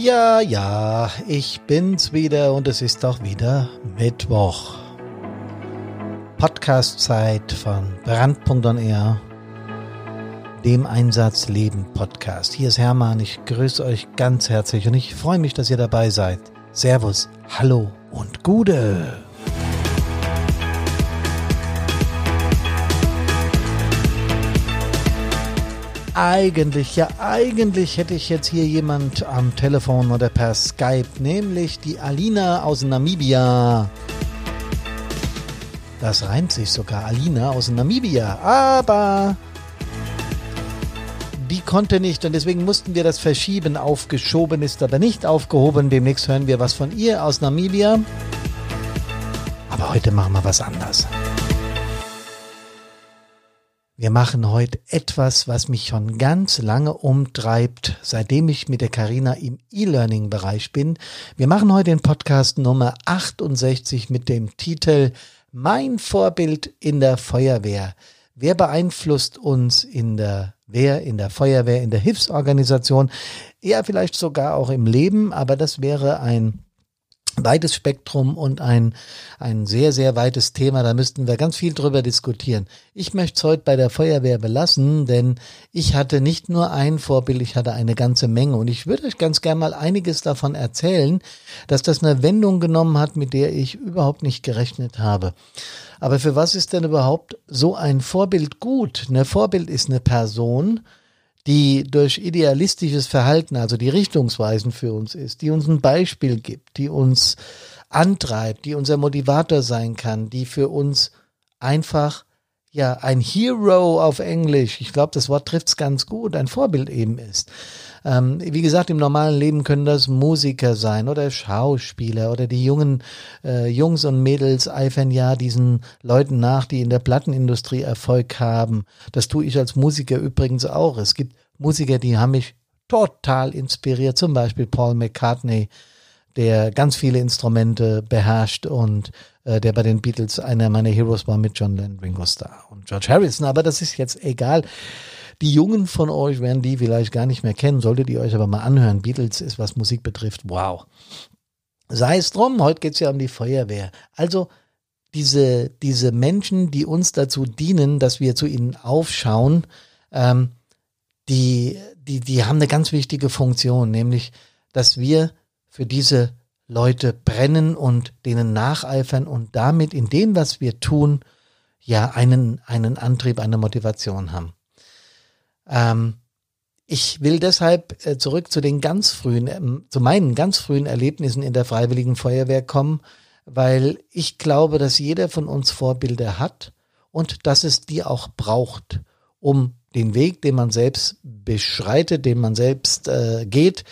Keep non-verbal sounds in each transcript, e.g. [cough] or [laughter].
Ja, ja, ich bin's wieder und es ist auch wieder Mittwoch. Podcast-Zeit von Brand.on dem Einsatz Leben Podcast. Hier ist Hermann, ich grüße euch ganz herzlich und ich freue mich, dass ihr dabei seid. Servus, hallo und Gude. Eigentlich, ja eigentlich hätte ich jetzt hier jemand am Telefon oder per Skype, nämlich die Alina aus Namibia. Das reimt sich sogar, Alina aus Namibia. Aber die konnte nicht und deswegen mussten wir das verschieben. Aufgeschoben ist aber nicht aufgehoben. Demnächst hören wir was von ihr aus Namibia. Aber heute machen wir was anderes. Wir machen heute etwas, was mich schon ganz lange umtreibt, seitdem ich mit der Karina im E-Learning-Bereich bin. Wir machen heute den Podcast Nummer 68 mit dem Titel Mein Vorbild in der Feuerwehr. Wer beeinflusst uns in der Wehr, in der Feuerwehr, in der Hilfsorganisation? Ja, vielleicht sogar auch im Leben, aber das wäre ein weites Spektrum und ein, ein sehr, sehr weites Thema. Da müssten wir ganz viel drüber diskutieren. Ich möchte es heute bei der Feuerwehr belassen, denn ich hatte nicht nur ein Vorbild, ich hatte eine ganze Menge. Und ich würde euch ganz gern mal einiges davon erzählen, dass das eine Wendung genommen hat, mit der ich überhaupt nicht gerechnet habe. Aber für was ist denn überhaupt so ein Vorbild gut? Ein Vorbild ist eine Person, die durch idealistisches Verhalten, also die richtungsweisend für uns ist, die uns ein Beispiel gibt, die uns antreibt, die unser Motivator sein kann, die für uns einfach ja ein Hero auf Englisch, ich glaube, das Wort trifft es ganz gut, ein Vorbild eben ist. Ähm, wie gesagt, im normalen Leben können das Musiker sein oder Schauspieler oder die jungen äh, Jungs und Mädels eifern ja diesen Leuten nach, die in der Plattenindustrie Erfolg haben. Das tue ich als Musiker übrigens auch. Es gibt Musiker, die haben mich total inspiriert, zum Beispiel Paul McCartney, der ganz viele Instrumente beherrscht und äh, der bei den Beatles einer meiner Heroes war mit John Lennon, Ringo Starr und George Harrison. Aber das ist jetzt egal. Die Jungen von euch werden die vielleicht gar nicht mehr kennen, solltet ihr euch aber mal anhören. Beatles ist, was Musik betrifft, wow. Sei es drum, heute geht's ja um die Feuerwehr. Also diese, diese Menschen, die uns dazu dienen, dass wir zu ihnen aufschauen, ähm, die, die, die haben eine ganz wichtige Funktion, nämlich, dass wir für diese Leute brennen und denen nacheifern und damit in dem, was wir tun, ja einen, einen Antrieb, eine Motivation haben. Ähm, ich will deshalb äh, zurück zu den ganz frühen, ähm, zu meinen ganz frühen Erlebnissen in der Freiwilligen Feuerwehr kommen, weil ich glaube, dass jeder von uns Vorbilder hat und dass es die auch braucht, um den Weg, den man selbst beschreitet, den man selbst äh, geht,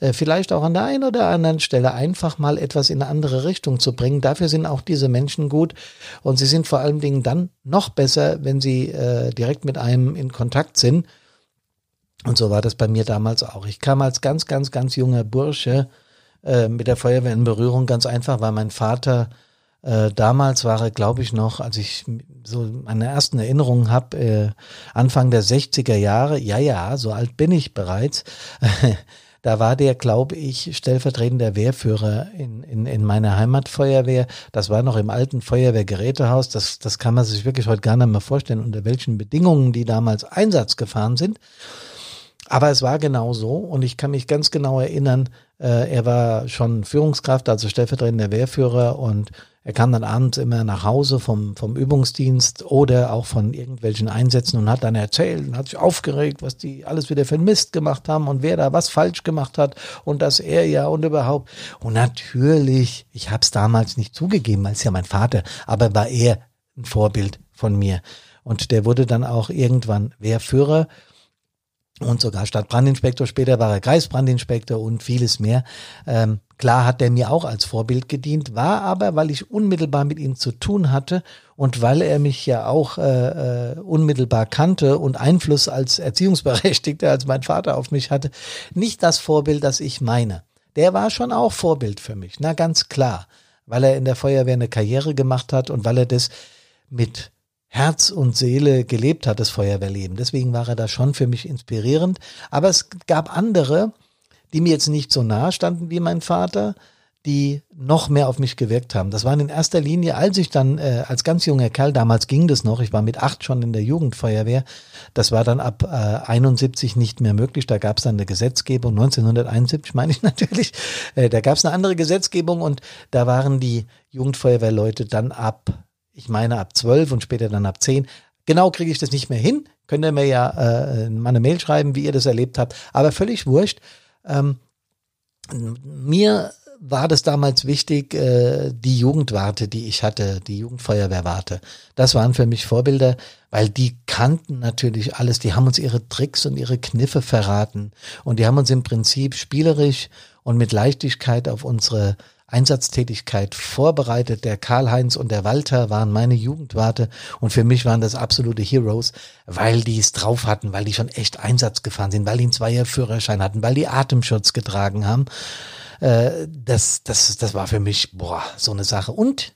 äh, vielleicht auch an der einen oder anderen Stelle einfach mal etwas in eine andere Richtung zu bringen. Dafür sind auch diese Menschen gut und sie sind vor allen Dingen dann noch besser, wenn sie äh, direkt mit einem in Kontakt sind und so war das bei mir damals auch. Ich kam als ganz, ganz, ganz junger Bursche äh, mit der Feuerwehr in Berührung, ganz einfach, weil mein Vater äh, damals war glaube ich, noch, als ich so meine ersten Erinnerungen habe, äh, Anfang der 60er Jahre, ja, ja, so alt bin ich bereits. [laughs] da war der, glaube ich, stellvertretender Wehrführer in, in, in meiner Heimatfeuerwehr. Das war noch im alten Feuerwehrgerätehaus. Das, das kann man sich wirklich heute gar nicht mehr vorstellen, unter welchen Bedingungen die damals Einsatz gefahren sind. Aber es war genau so und ich kann mich ganz genau erinnern, äh, er war schon Führungskraft, also stellvertretender Wehrführer und er kam dann abends immer nach Hause vom, vom Übungsdienst oder auch von irgendwelchen Einsätzen und hat dann erzählt und hat sich aufgeregt, was die alles wieder für Mist gemacht haben und wer da was falsch gemacht hat und dass er ja und überhaupt. Und natürlich, ich habe es damals nicht zugegeben, als ja mein Vater, aber war er ein Vorbild von mir. Und der wurde dann auch irgendwann Wehrführer und sogar Stadtbrandinspektor. Später war er Kreisbrandinspektor und vieles mehr. Ähm, klar hat er mir auch als Vorbild gedient, war aber, weil ich unmittelbar mit ihm zu tun hatte und weil er mich ja auch äh, äh, unmittelbar kannte und Einfluss als Erziehungsberechtigter, als mein Vater auf mich hatte, nicht das Vorbild, das ich meine. Der war schon auch Vorbild für mich, na ganz klar, weil er in der Feuerwehr eine Karriere gemacht hat und weil er das mit Herz und Seele gelebt hat, das Feuerwehrleben. Deswegen war er da schon für mich inspirierend. Aber es gab andere, die mir jetzt nicht so nahe standen wie mein Vater, die noch mehr auf mich gewirkt haben. Das waren in erster Linie, als ich dann äh, als ganz junger Kerl, damals ging das noch, ich war mit acht schon in der Jugendfeuerwehr, das war dann ab äh, 71 nicht mehr möglich, da gab es dann eine Gesetzgebung, 1971 meine ich [laughs] natürlich, äh, da gab es eine andere Gesetzgebung und da waren die Jugendfeuerwehrleute dann ab, ich meine ab zwölf und später dann ab zehn. Genau kriege ich das nicht mehr hin, könnt ihr mir ja äh, mal eine Mail schreiben, wie ihr das erlebt habt, aber völlig wurscht. Ähm, mir war das damals wichtig, äh, die Jugendwarte, die ich hatte, die Jugendfeuerwehrwarte. Das waren für mich Vorbilder, weil die kannten natürlich alles. Die haben uns ihre Tricks und ihre Kniffe verraten. Und die haben uns im Prinzip spielerisch und mit Leichtigkeit auf unsere Einsatztätigkeit vorbereitet. Der Karl-Heinz und der Walter waren meine Jugendwarte und für mich waren das absolute Heroes, weil die es drauf hatten, weil die schon echt Einsatz gefahren sind, weil die einen Zweierführerschein hatten, weil die Atemschutz getragen haben. Äh, das, das, das war für mich, boah, so eine Sache. Und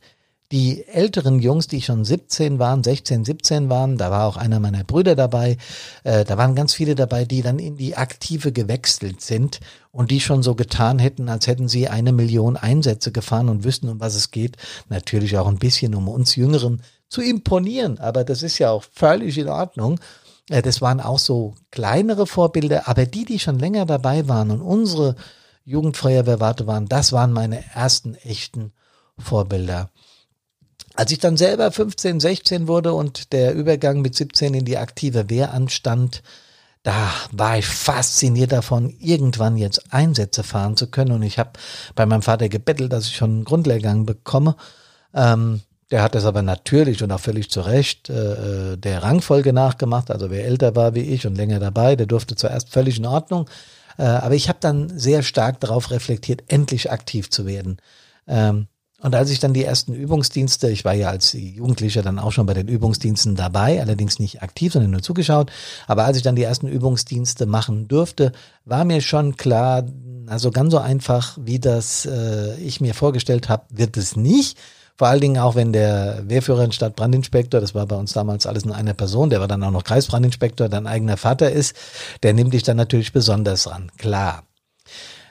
die älteren Jungs, die schon 17 waren, 16, 17 waren, da war auch einer meiner Brüder dabei, äh, da waren ganz viele dabei, die dann in die Aktive gewechselt sind und die schon so getan hätten, als hätten sie eine Million Einsätze gefahren und wüssten, um was es geht. Natürlich auch ein bisschen, um uns Jüngeren zu imponieren, aber das ist ja auch völlig in Ordnung. Äh, das waren auch so kleinere Vorbilder, aber die, die schon länger dabei waren und unsere Jugendfeuerwehrwarte waren, das waren meine ersten echten Vorbilder. Als ich dann selber 15, 16 wurde und der Übergang mit 17 in die aktive Wehr anstand, da war ich fasziniert davon, irgendwann jetzt Einsätze fahren zu können. Und ich habe bei meinem Vater gebettelt, dass ich schon einen Grundlehrgang bekomme. Ähm, der hat das aber natürlich und auch völlig zu Recht äh, äh der Rangfolge nachgemacht. Also wer älter war wie ich und länger dabei, der durfte zuerst völlig in Ordnung. Äh, aber ich habe dann sehr stark darauf reflektiert, endlich aktiv zu werden. Ähm, und als ich dann die ersten Übungsdienste, ich war ja als Jugendlicher dann auch schon bei den Übungsdiensten dabei, allerdings nicht aktiv, sondern nur zugeschaut, aber als ich dann die ersten Übungsdienste machen durfte, war mir schon klar, also ganz so einfach, wie das äh, ich mir vorgestellt habe, wird es nicht. Vor allen Dingen auch, wenn der Wehrführer in Stadtbrandinspektor, das war bei uns damals alles in einer Person, der war dann auch noch Kreisbrandinspektor, dein eigener Vater ist, der nimmt dich dann natürlich besonders ran, klar.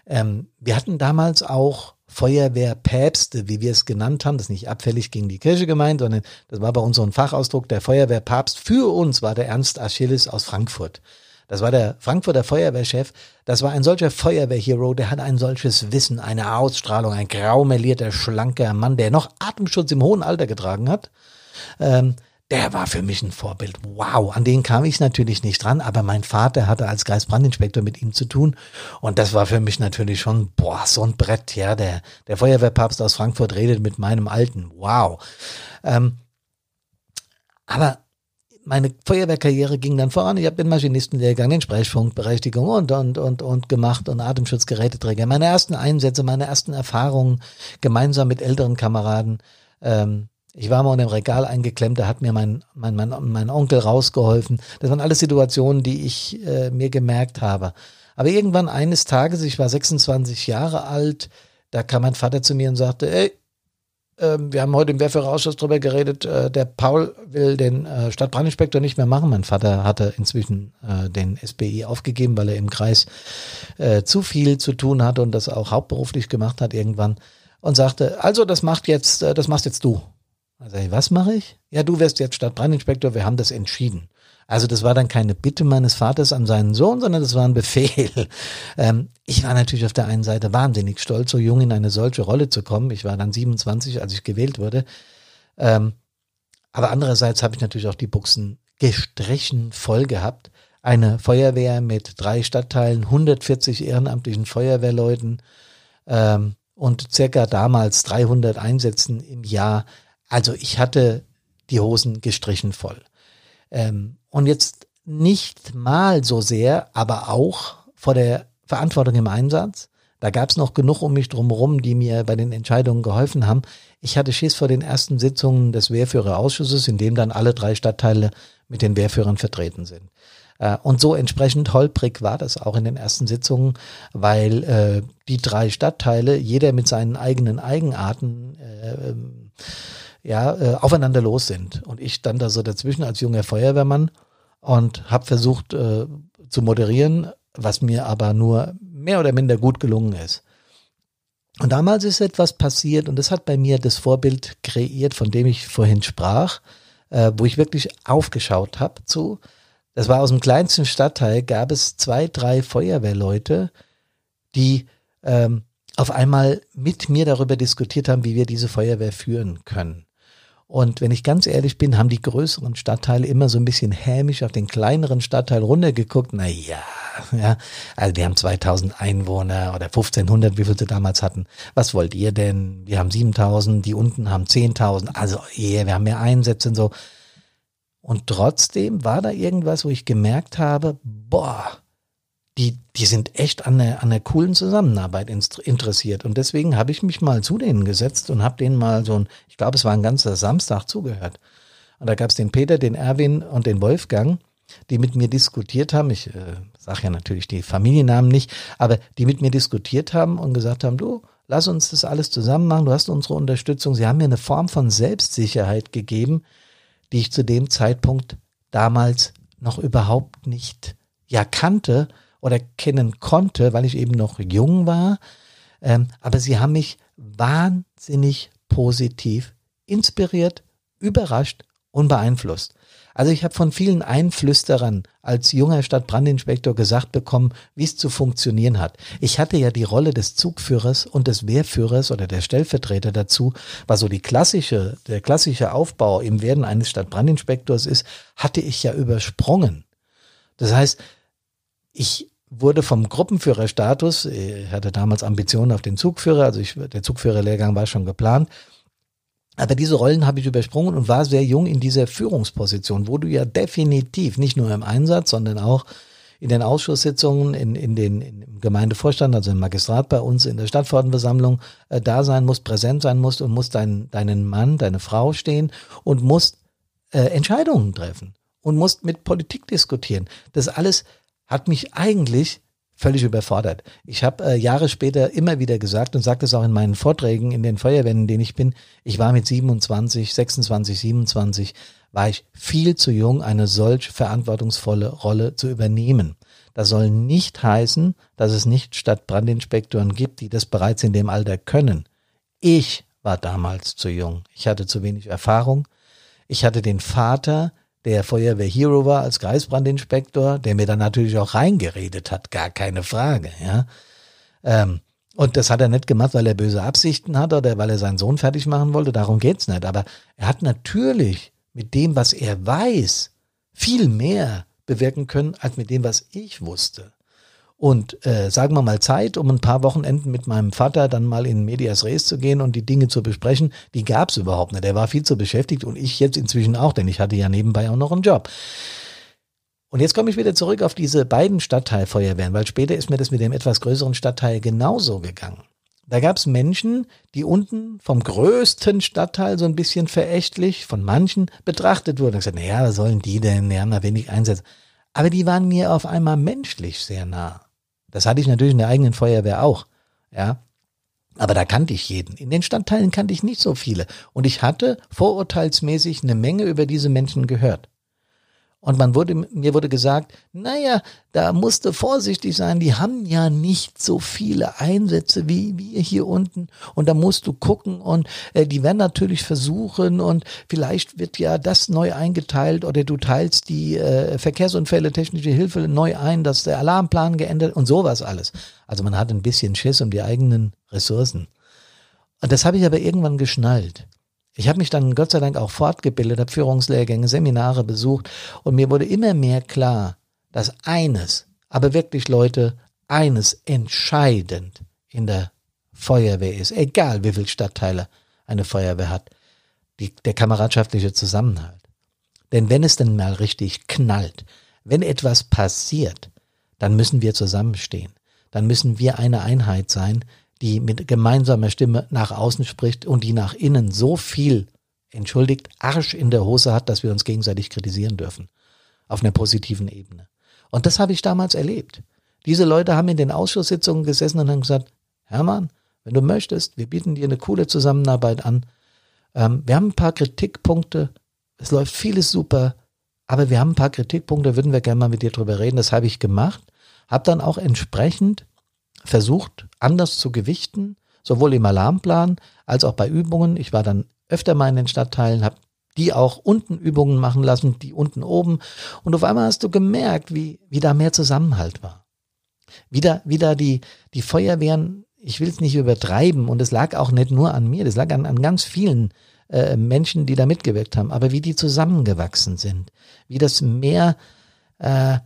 Ähm, wir hatten damals auch Feuerwehrpäpste, wie wir es genannt haben, das ist nicht abfällig gegen die Kirche gemeint, sondern das war bei uns so ein Fachausdruck, der Feuerwehrpapst für uns war der Ernst Achilles aus Frankfurt. Das war der Frankfurter Feuerwehrchef. Das war ein solcher Feuerwehrhero, der hat ein solches Wissen, eine Ausstrahlung, ein graumelierter, schlanker Mann, der noch Atemschutz im hohen Alter getragen hat. Ähm, der war für mich ein Vorbild. Wow, an den kam ich natürlich nicht dran, aber mein Vater hatte als Kreisbrandinspektor mit ihm zu tun und das war für mich natürlich schon, boah, so ein Brett, ja, der, der Feuerwehrpapst aus Frankfurt redet mit meinem Alten, wow. Ähm, aber meine Feuerwehrkarriere ging dann voran. Ich habe den Maschinistenlehrgang, den Sprechfunkberechtigung und, und, und, und gemacht und Atemschutzgeräteträger. Meine ersten Einsätze, meine ersten Erfahrungen gemeinsam mit älteren Kameraden. Ähm, ich war mal in dem Regal eingeklemmt, da hat mir mein, mein, mein, mein Onkel rausgeholfen. Das waren alles Situationen, die ich äh, mir gemerkt habe. Aber irgendwann eines Tages, ich war 26 Jahre alt, da kam mein Vater zu mir und sagte, ey, ähm, wir haben heute im Wehrführerausschuss drüber geredet, äh, der Paul will den äh, Stadtbrandinspektor nicht mehr machen. Mein Vater hatte inzwischen äh, den SBI aufgegeben, weil er im Kreis äh, zu viel zu tun hatte und das auch hauptberuflich gemacht hat irgendwann und sagte, also das macht jetzt, äh, das machst jetzt du. Also, was mache ich? Ja, du wirst jetzt Stadtbrandinspektor, wir haben das entschieden. Also das war dann keine Bitte meines Vaters an seinen Sohn, sondern das war ein Befehl. [laughs] Ähm, ich war natürlich auf der einen Seite wahnsinnig stolz, so jung in eine solche Rolle zu kommen. Ich war dann 27, als ich gewählt wurde. Ähm, aber andererseits habe ich natürlich auch die Buchsen gestrichen voll gehabt. Eine Feuerwehr mit drei Stadtteilen, 140 ehrenamtlichen Feuerwehrleuten ähm, und circa damals 300 Einsätzen im Jahr. Also ich hatte die Hosen gestrichen voll. Ähm, und jetzt nicht mal so sehr, aber auch vor der Verantwortung im Einsatz. Da gab es noch genug um mich drumherum, die mir bei den Entscheidungen geholfen haben. Ich hatte Schiss vor den ersten Sitzungen des Wehrführerausschusses, in dem dann alle drei Stadtteile mit den Wehrführern vertreten sind. Äh, und so entsprechend holprig war das auch in den ersten Sitzungen, weil äh, die drei Stadtteile, jeder mit seinen eigenen Eigenarten, äh, ähm, ja, äh, aufeinander los sind. Und ich stand da so dazwischen als junger Feuerwehrmann und habe versucht äh, zu moderieren, was mir aber nur mehr oder minder gut gelungen ist. Und damals ist etwas passiert und das hat bei mir das Vorbild kreiert, von dem ich vorhin sprach, äh, wo ich wirklich aufgeschaut habe zu. Das war aus dem kleinsten Stadtteil, gab es zwei, drei Feuerwehrleute, die ähm, auf einmal mit mir darüber diskutiert haben, wie wir diese Feuerwehr führen können. Und wenn ich ganz ehrlich bin, haben die größeren Stadtteile immer so ein bisschen hämisch auf den kleineren Stadtteil runtergeguckt. Na ja, ja, also wir haben 2000 Einwohner oder 1500, wie viel sie damals hatten. Was wollt ihr denn? Wir haben 7000, die unten haben 10.000. Also yeah, wir haben mehr Einsätze und so. Und trotzdem war da irgendwas, wo ich gemerkt habe, boah, die, die sind echt an einer, an einer coolen Zusammenarbeit interessiert. Und deswegen habe ich mich mal zu denen gesetzt und habe denen mal so ein, ich glaube, es war ein ganzer Samstag zugehört. Und da gab es den Peter, den Erwin und den Wolfgang, die mit mir diskutiert haben. Ich äh, sage ja natürlich die Familiennamen nicht, aber die mit mir diskutiert haben und gesagt haben, du, lass uns das alles zusammen machen, du hast unsere Unterstützung. Sie haben mir eine Form von Selbstsicherheit gegeben, die ich zu dem Zeitpunkt damals noch überhaupt nicht ja kannte oder kennen konnte, weil ich eben noch jung war. Ähm, aber sie haben mich wahnsinnig positiv inspiriert, überrascht und beeinflusst. Also ich habe von vielen Einflüsterern als junger Stadtbrandinspektor gesagt bekommen, wie es zu funktionieren hat. Ich hatte ja die Rolle des Zugführers und des Wehrführers oder der Stellvertreter dazu, was so die klassische, der klassische Aufbau im Werden eines Stadtbrandinspektors ist, hatte ich ja übersprungen. Das heißt, ich wurde vom Gruppenführerstatus, ich hatte damals Ambitionen auf den Zugführer, also ich, der Zugführerlehrgang war schon geplant, aber diese Rollen habe ich übersprungen und war sehr jung in dieser Führungsposition, wo du ja definitiv nicht nur im Einsatz, sondern auch in den Ausschusssitzungen, in, in den im Gemeindevorstand, also im Magistrat bei uns, in der Stadtverordnetenversammlung äh, da sein musst, präsent sein musst und musst dein, deinen Mann, deine Frau stehen und musst äh, Entscheidungen treffen und musst mit Politik diskutieren. Das alles hat mich eigentlich völlig überfordert. Ich habe äh, Jahre später immer wieder gesagt und sagte es auch in meinen Vorträgen in den Feuerwehren, in denen ich bin, ich war mit 27, 26, 27, war ich viel zu jung, eine solch verantwortungsvolle Rolle zu übernehmen. Das soll nicht heißen, dass es nicht Stadtbrandinspektoren gibt, die das bereits in dem Alter können. Ich war damals zu jung. Ich hatte zu wenig Erfahrung. Ich hatte den Vater, der Feuerwehr Hero war als Kreisbrandinspektor, der mir dann natürlich auch reingeredet hat, gar keine Frage, ja. Ähm, und das hat er nicht gemacht, weil er böse Absichten hat oder weil er seinen Sohn fertig machen wollte, darum geht's nicht. Aber er hat natürlich mit dem, was er weiß, viel mehr bewirken können, als mit dem, was ich wusste. Und äh, sagen wir mal Zeit, um ein paar Wochenenden mit meinem Vater dann mal in Medias Res zu gehen und die Dinge zu besprechen, die gab es überhaupt nicht. Er war viel zu beschäftigt und ich jetzt inzwischen auch, denn ich hatte ja nebenbei auch noch einen Job. Und jetzt komme ich wieder zurück auf diese beiden Stadtteilfeuerwehren, weil später ist mir das mit dem etwas größeren Stadtteil genauso gegangen. Da gab es Menschen, die unten vom größten Stadtteil so ein bisschen verächtlich von manchen betrachtet wurden. Und gesagt, naja, was sollen die denn? Die haben da wenig Einsatz. Aber die waren mir auf einmal menschlich sehr nah. Das hatte ich natürlich in der eigenen Feuerwehr auch. Ja. Aber da kannte ich jeden. In den Stadtteilen kannte ich nicht so viele. Und ich hatte vorurteilsmäßig eine Menge über diese Menschen gehört. Und man wurde, mir wurde gesagt, naja, da musste vorsichtig sein, die haben ja nicht so viele Einsätze wie wir hier unten. Und da musst du gucken und äh, die werden natürlich versuchen und vielleicht wird ja das neu eingeteilt oder du teilst die äh, Verkehrsunfälle, technische Hilfe neu ein, dass der Alarmplan geändert und sowas alles. Also man hat ein bisschen Schiss um die eigenen Ressourcen. Und das habe ich aber irgendwann geschnallt. Ich habe mich dann Gott sei Dank auch fortgebildet, habe Führungslehrgänge, Seminare besucht und mir wurde immer mehr klar, dass eines, aber wirklich Leute, eines entscheidend in der Feuerwehr ist, egal wie viele Stadtteile eine Feuerwehr hat, die, der kameradschaftliche Zusammenhalt. Denn wenn es denn mal richtig knallt, wenn etwas passiert, dann müssen wir zusammenstehen. Dann müssen wir eine Einheit sein, die mit gemeinsamer Stimme nach außen spricht und die nach innen so viel, entschuldigt, Arsch in der Hose hat, dass wir uns gegenseitig kritisieren dürfen. Auf einer positiven Ebene. Und das habe ich damals erlebt. Diese Leute haben in den Ausschusssitzungen gesessen und haben gesagt, Hermann, wenn du möchtest, wir bieten dir eine coole Zusammenarbeit an. Ähm, wir haben ein paar Kritikpunkte. Es läuft vieles super. Aber wir haben ein paar Kritikpunkte, würden wir gerne mal mit dir drüber reden. Das habe ich gemacht. Habe dann auch entsprechend versucht, anders zu gewichten, sowohl im Alarmplan als auch bei Übungen. Ich war dann öfter mal in den Stadtteilen, habe die auch unten Übungen machen lassen, die unten oben. Und auf einmal hast du gemerkt, wie, wie da mehr Zusammenhalt war. Wieder, wieder die, die Feuerwehren, ich will es nicht übertreiben, und es lag auch nicht nur an mir, das lag an, an ganz vielen äh, Menschen, die da mitgewirkt haben, aber wie die zusammengewachsen sind, wie das mehr, äh,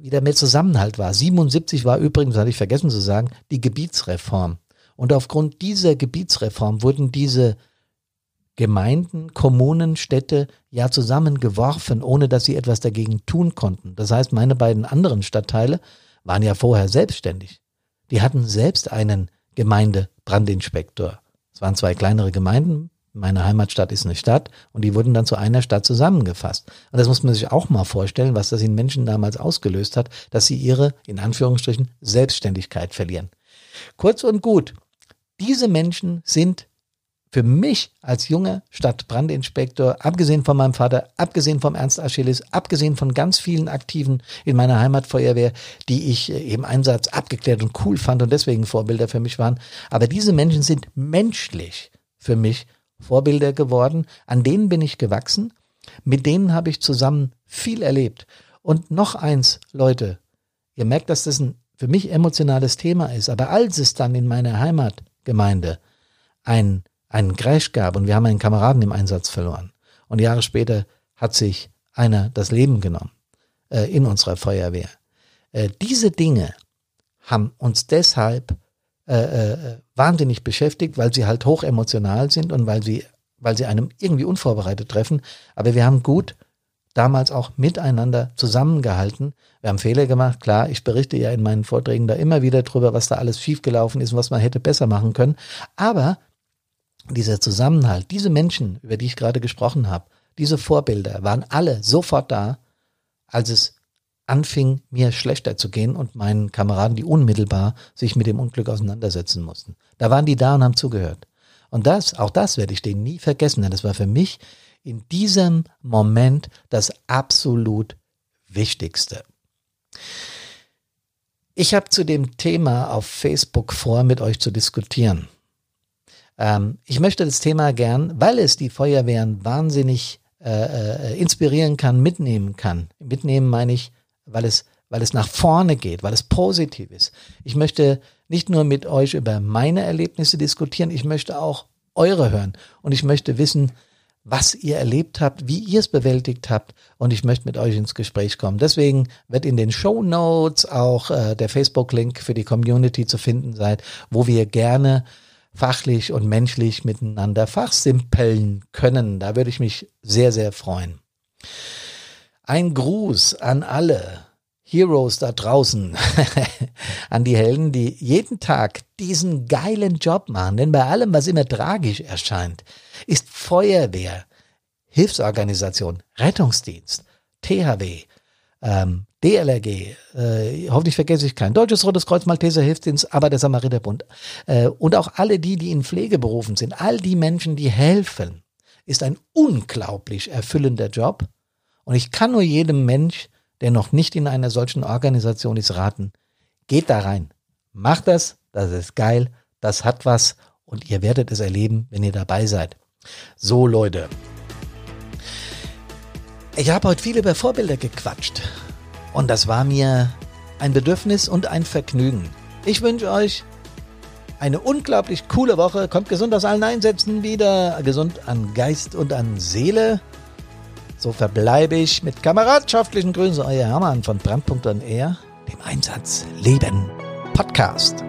wieder mehr Zusammenhalt war. 77 war übrigens, hatte ich vergessen zu sagen, die Gebietsreform. Und aufgrund dieser Gebietsreform wurden diese Gemeinden, Kommunen, Städte ja zusammengeworfen, ohne dass sie etwas dagegen tun konnten. Das heißt, meine beiden anderen Stadtteile waren ja vorher selbstständig. Die hatten selbst einen Gemeindebrandinspektor. Es waren zwei kleinere Gemeinden. Meine Heimatstadt ist eine Stadt und die wurden dann zu einer Stadt zusammengefasst. Und das muss man sich auch mal vorstellen, was das in Menschen damals ausgelöst hat, dass sie ihre, in Anführungsstrichen, Selbstständigkeit verlieren. Kurz und gut, diese Menschen sind für mich als junger Stadtbrandinspektor, abgesehen von meinem Vater, abgesehen vom Ernst Achilles, abgesehen von ganz vielen Aktiven in meiner Heimatfeuerwehr, die ich äh, im Einsatz abgeklärt und cool fand und deswegen Vorbilder für mich waren. Aber diese Menschen sind menschlich für mich Vorbilder geworden. An denen bin ich gewachsen. Mit denen habe ich zusammen viel erlebt. Und noch eins, Leute, ihr merkt, dass das ein für mich emotionales Thema ist. Aber als es dann in meiner Heimatgemeinde ein einen Crash gab und wir haben einen Kameraden im Einsatz verloren. Und Jahre später hat sich einer das Leben genommen äh, in unserer Feuerwehr. Äh, diese Dinge haben uns deshalb äh, äh, wahnsinnig beschäftigt, weil sie halt hoch emotional sind und weil sie, weil sie einem irgendwie unvorbereitet treffen. Aber wir haben gut damals auch miteinander zusammengehalten. Wir haben Fehler gemacht, klar, ich berichte ja in meinen Vorträgen da immer wieder drüber, was da alles schiefgelaufen ist und was man hätte besser machen können. Aber dieser Zusammenhalt, diese Menschen, über die ich gerade gesprochen habe, diese Vorbilder waren alle sofort da, als es anfing, mir schlechter zu gehen und meinen Kameraden, die unmittelbar sich mit dem Unglück auseinandersetzen mussten. Da waren die da und haben zugehört. Und das, auch das werde ich denen nie vergessen, denn das war für mich in diesem Moment das absolut Wichtigste. Ich habe zu dem Thema auf Facebook vor, mit euch zu diskutieren. Ähm, ich möchte das Thema gern, weil es die Feuerwehren wahnsinnig äh, äh, inspirieren kann, mitnehmen kann. Mitnehmen meine ich, weil es, weil es nach vorne geht, weil es positiv ist. Ich möchte nicht nur mit euch über meine Erlebnisse diskutieren, ich möchte auch eure hören und ich möchte wissen, was ihr erlebt habt, wie ihr es bewältigt habt und ich möchte mit euch ins Gespräch kommen. Deswegen wird in den Show Notes auch äh, der Facebook-Link für die Community zu finden sein, wo wir gerne fachlich und menschlich miteinander fachsimpeln können. Da würde ich mich sehr, sehr freuen. Ein Gruß an alle Heroes da draußen, [laughs] an die Helden, die jeden Tag diesen geilen Job machen. Denn bei allem, was immer tragisch erscheint, ist Feuerwehr, Hilfsorganisation, Rettungsdienst, THW, ähm, DLRG, äh, hoffentlich vergesse ich keinen, Deutsches Rotes Kreuz, Malteser Hilfsdienst, aber der Samariterbund äh, und auch alle die, die in Pflegeberufen sind, all die Menschen, die helfen, ist ein unglaublich erfüllender Job. Und ich kann nur jedem Mensch, der noch nicht in einer solchen Organisation ist, raten, geht da rein, macht das, das ist geil, das hat was und ihr werdet es erleben, wenn ihr dabei seid. So Leute, ich habe heute viel über Vorbilder gequatscht. Und das war mir ein Bedürfnis und ein Vergnügen. Ich wünsche euch eine unglaublich coole Woche. Kommt gesund aus allen Einsätzen wieder. Gesund an Geist und an Seele. So verbleibe ich mit kameradschaftlichen Grüßen. Euer Hermann von Brandpunkt dem Einsatz Leben Podcast.